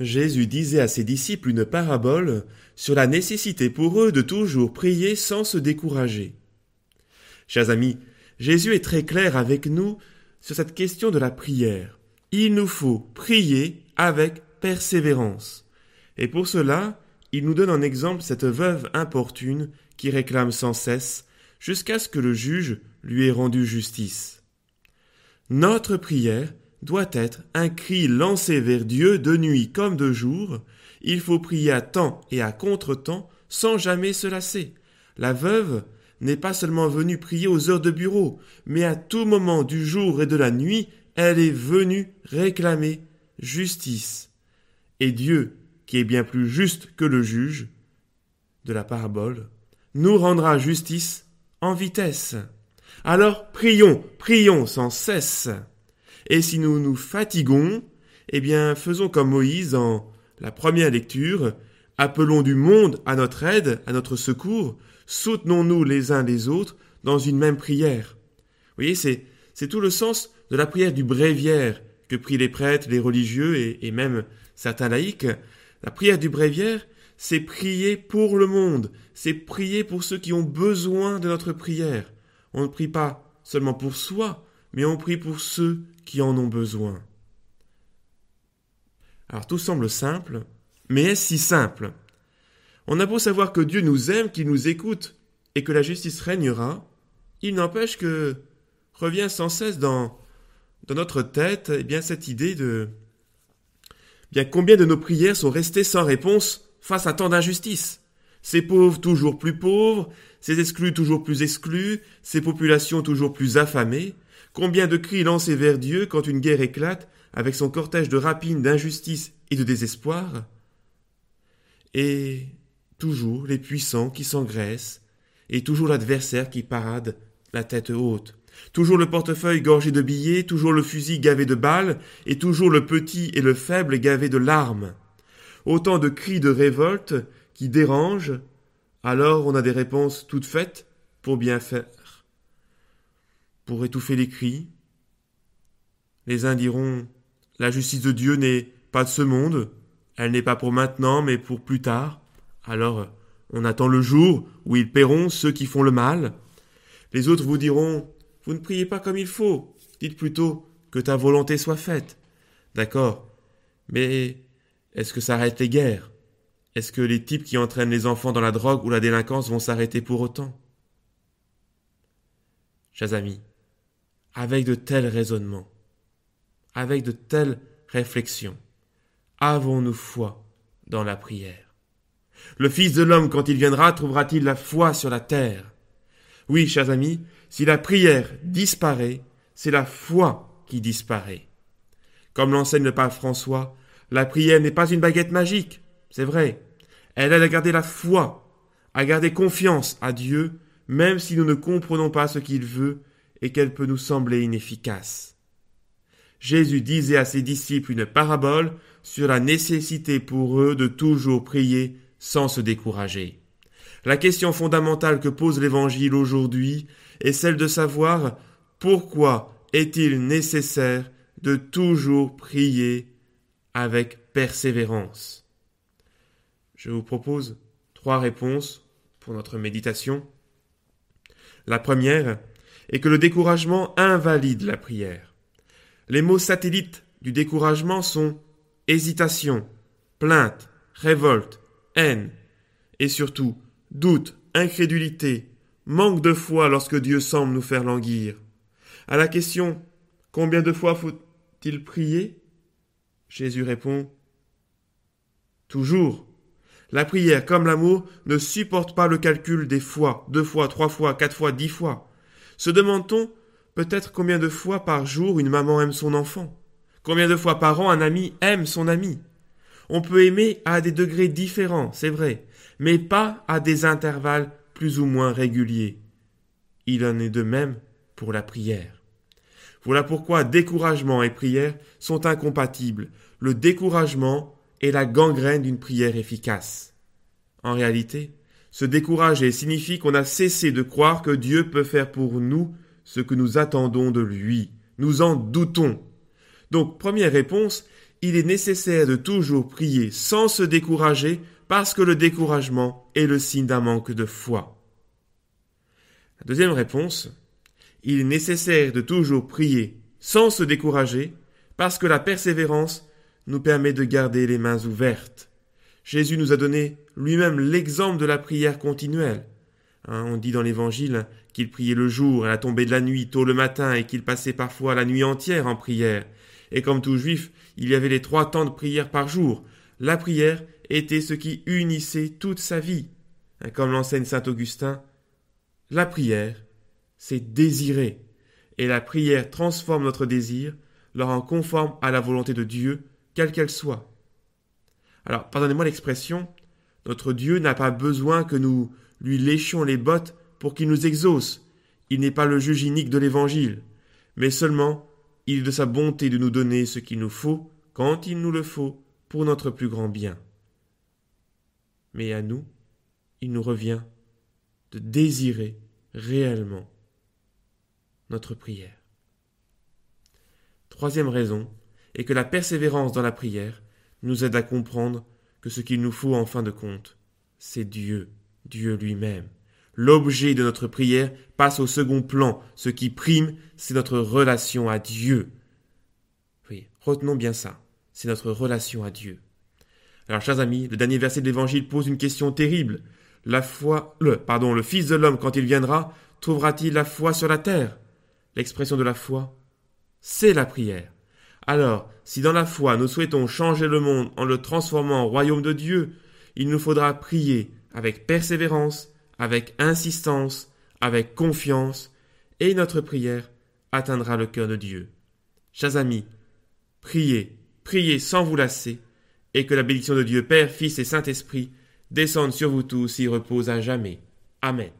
Jésus disait à ses disciples une parabole sur la nécessité pour eux de toujours prier sans se décourager. Chers amis, Jésus est très clair avec nous sur cette question de la prière. Il nous faut prier avec persévérance. Et pour cela, il nous donne en exemple cette veuve importune qui réclame sans cesse jusqu'à ce que le juge lui ait rendu justice. Notre prière doit être un cri lancé vers Dieu de nuit comme de jour. Il faut prier à temps et à contre-temps sans jamais se lasser. La veuve n'est pas seulement venue prier aux heures de bureau, mais à tout moment du jour et de la nuit, elle est venue réclamer justice. Et Dieu, qui est bien plus juste que le juge de la parabole, nous rendra justice en vitesse. Alors prions, prions sans cesse. Et si nous nous fatiguons, eh bien faisons comme Moïse en la première lecture, appelons du monde à notre aide, à notre secours, soutenons-nous les uns les autres dans une même prière. Vous voyez, c'est, tout le sens de la prière du bréviaire que prient les prêtres, les religieux et, et même certains laïcs. La prière du bréviaire, c'est prier pour le monde, c'est prier pour ceux qui ont besoin de notre prière. On ne prie pas seulement pour soi, mais on prie pour ceux qui en ont besoin. Alors tout semble simple, mais est-ce si simple? On a beau savoir que Dieu nous aime, qu'il nous écoute, et que la justice régnera, il n'empêche que revient sans cesse dans, dans notre tête eh bien cette idée de bien combien de nos prières sont restées sans réponse face à tant d'injustices? Ces pauvres toujours plus pauvres, ces exclus toujours plus exclus, ces populations toujours plus affamées, combien de cris lancés vers Dieu quand une guerre éclate, avec son cortège de rapines, d'injustice et de désespoir? Et toujours les puissants qui s'engraissent, et toujours l'adversaire qui parade la tête haute. Toujours le portefeuille gorgé de billets, toujours le fusil gavé de balles, et toujours le petit et le faible gavé de larmes. Autant de cris de révolte qui dérangent, alors on a des réponses toutes faites pour bien faire. Pour étouffer les cris, les uns diront La justice de Dieu n'est pas de ce monde, elle n'est pas pour maintenant, mais pour plus tard. Alors on attend le jour où ils paieront ceux qui font le mal. Les autres vous diront Vous ne priez pas comme il faut, dites plutôt que ta volonté soit faite. D'accord, mais est-ce que ça arrête les guerres? Est-ce que les types qui entraînent les enfants dans la drogue ou la délinquance vont s'arrêter pour autant? Chers amis, avec de tels raisonnements, avec de telles réflexions, avons-nous foi dans la prière? Le Fils de l'homme, quand il viendra, trouvera-t-il la foi sur la terre? Oui, chers amis, si la prière disparaît, c'est la foi qui disparaît. Comme l'enseigne le pape François, la prière n'est pas une baguette magique, c'est vrai. Elle aide à garder la foi, à garder confiance à Dieu, même si nous ne comprenons pas ce qu'il veut et qu'elle peut nous sembler inefficace. Jésus disait à ses disciples une parabole sur la nécessité pour eux de toujours prier sans se décourager. La question fondamentale que pose l'Évangile aujourd'hui est celle de savoir pourquoi est-il nécessaire de toujours prier avec persévérance. Je vous propose trois réponses pour notre méditation. La première est que le découragement invalide la prière. Les mots satellites du découragement sont hésitation, plainte, révolte, haine, et surtout doute, incrédulité, manque de foi lorsque Dieu semble nous faire languir. À la question combien de fois faut-il prier? Jésus répond Toujours. La prière, comme l'amour, ne supporte pas le calcul des fois, deux fois, trois fois, quatre fois, dix fois. Se demande-t-on peut-être combien de fois par jour une maman aime son enfant? Combien de fois par an un ami aime son ami? On peut aimer à des degrés différents, c'est vrai, mais pas à des intervalles plus ou moins réguliers. Il en est de même pour la prière. Voilà pourquoi découragement et prière sont incompatibles. Le découragement est la gangrène d'une prière efficace. En réalité, se décourager signifie qu'on a cessé de croire que Dieu peut faire pour nous ce que nous attendons de lui. Nous en doutons. Donc, première réponse, il est nécessaire de toujours prier sans se décourager parce que le découragement est le signe d'un manque de foi. Deuxième réponse, il est nécessaire de toujours prier sans se décourager parce que la persévérance nous permet de garder les mains ouvertes. Jésus nous a donné lui-même l'exemple de la prière continuelle. Hein, on dit dans l'Évangile qu'il priait le jour, à la tombée de la nuit, tôt le matin, et qu'il passait parfois la nuit entière en prière. Et comme tout juif, il y avait les trois temps de prière par jour. La prière était ce qui unissait toute sa vie. Hein, comme l'enseigne saint Augustin, la prière, c'est désirer. Et la prière transforme notre désir, le rend conforme à la volonté de Dieu, quelle qu'elle soit. Alors, pardonnez-moi l'expression, notre Dieu n'a pas besoin que nous lui léchions les bottes pour qu'il nous exauce. Il n'est pas le juge inique de l'Évangile, mais seulement il est de sa bonté de nous donner ce qu'il nous faut, quand il nous le faut, pour notre plus grand bien. Mais à nous, il nous revient de désirer réellement notre prière. Troisième raison est que la persévérance dans la prière nous aide à comprendre que ce qu'il nous faut en fin de compte, c'est Dieu, Dieu lui-même. L'objet de notre prière passe au second plan. Ce qui prime, c'est notre relation à Dieu. Oui, retenons bien ça. C'est notre relation à Dieu. Alors, chers amis, le dernier verset de l'Évangile pose une question terrible. La foi, le, pardon, le Fils de l'homme, quand il viendra, trouvera-t-il la foi sur la terre? L'expression de la foi, c'est la prière. Alors, si dans la foi nous souhaitons changer le monde en le transformant en royaume de Dieu, il nous faudra prier avec persévérance, avec insistance, avec confiance, et notre prière atteindra le cœur de Dieu. Chers amis, priez, priez sans vous lasser, et que la bénédiction de Dieu Père, Fils et Saint-Esprit descende sur vous tous et repose à jamais. Amen.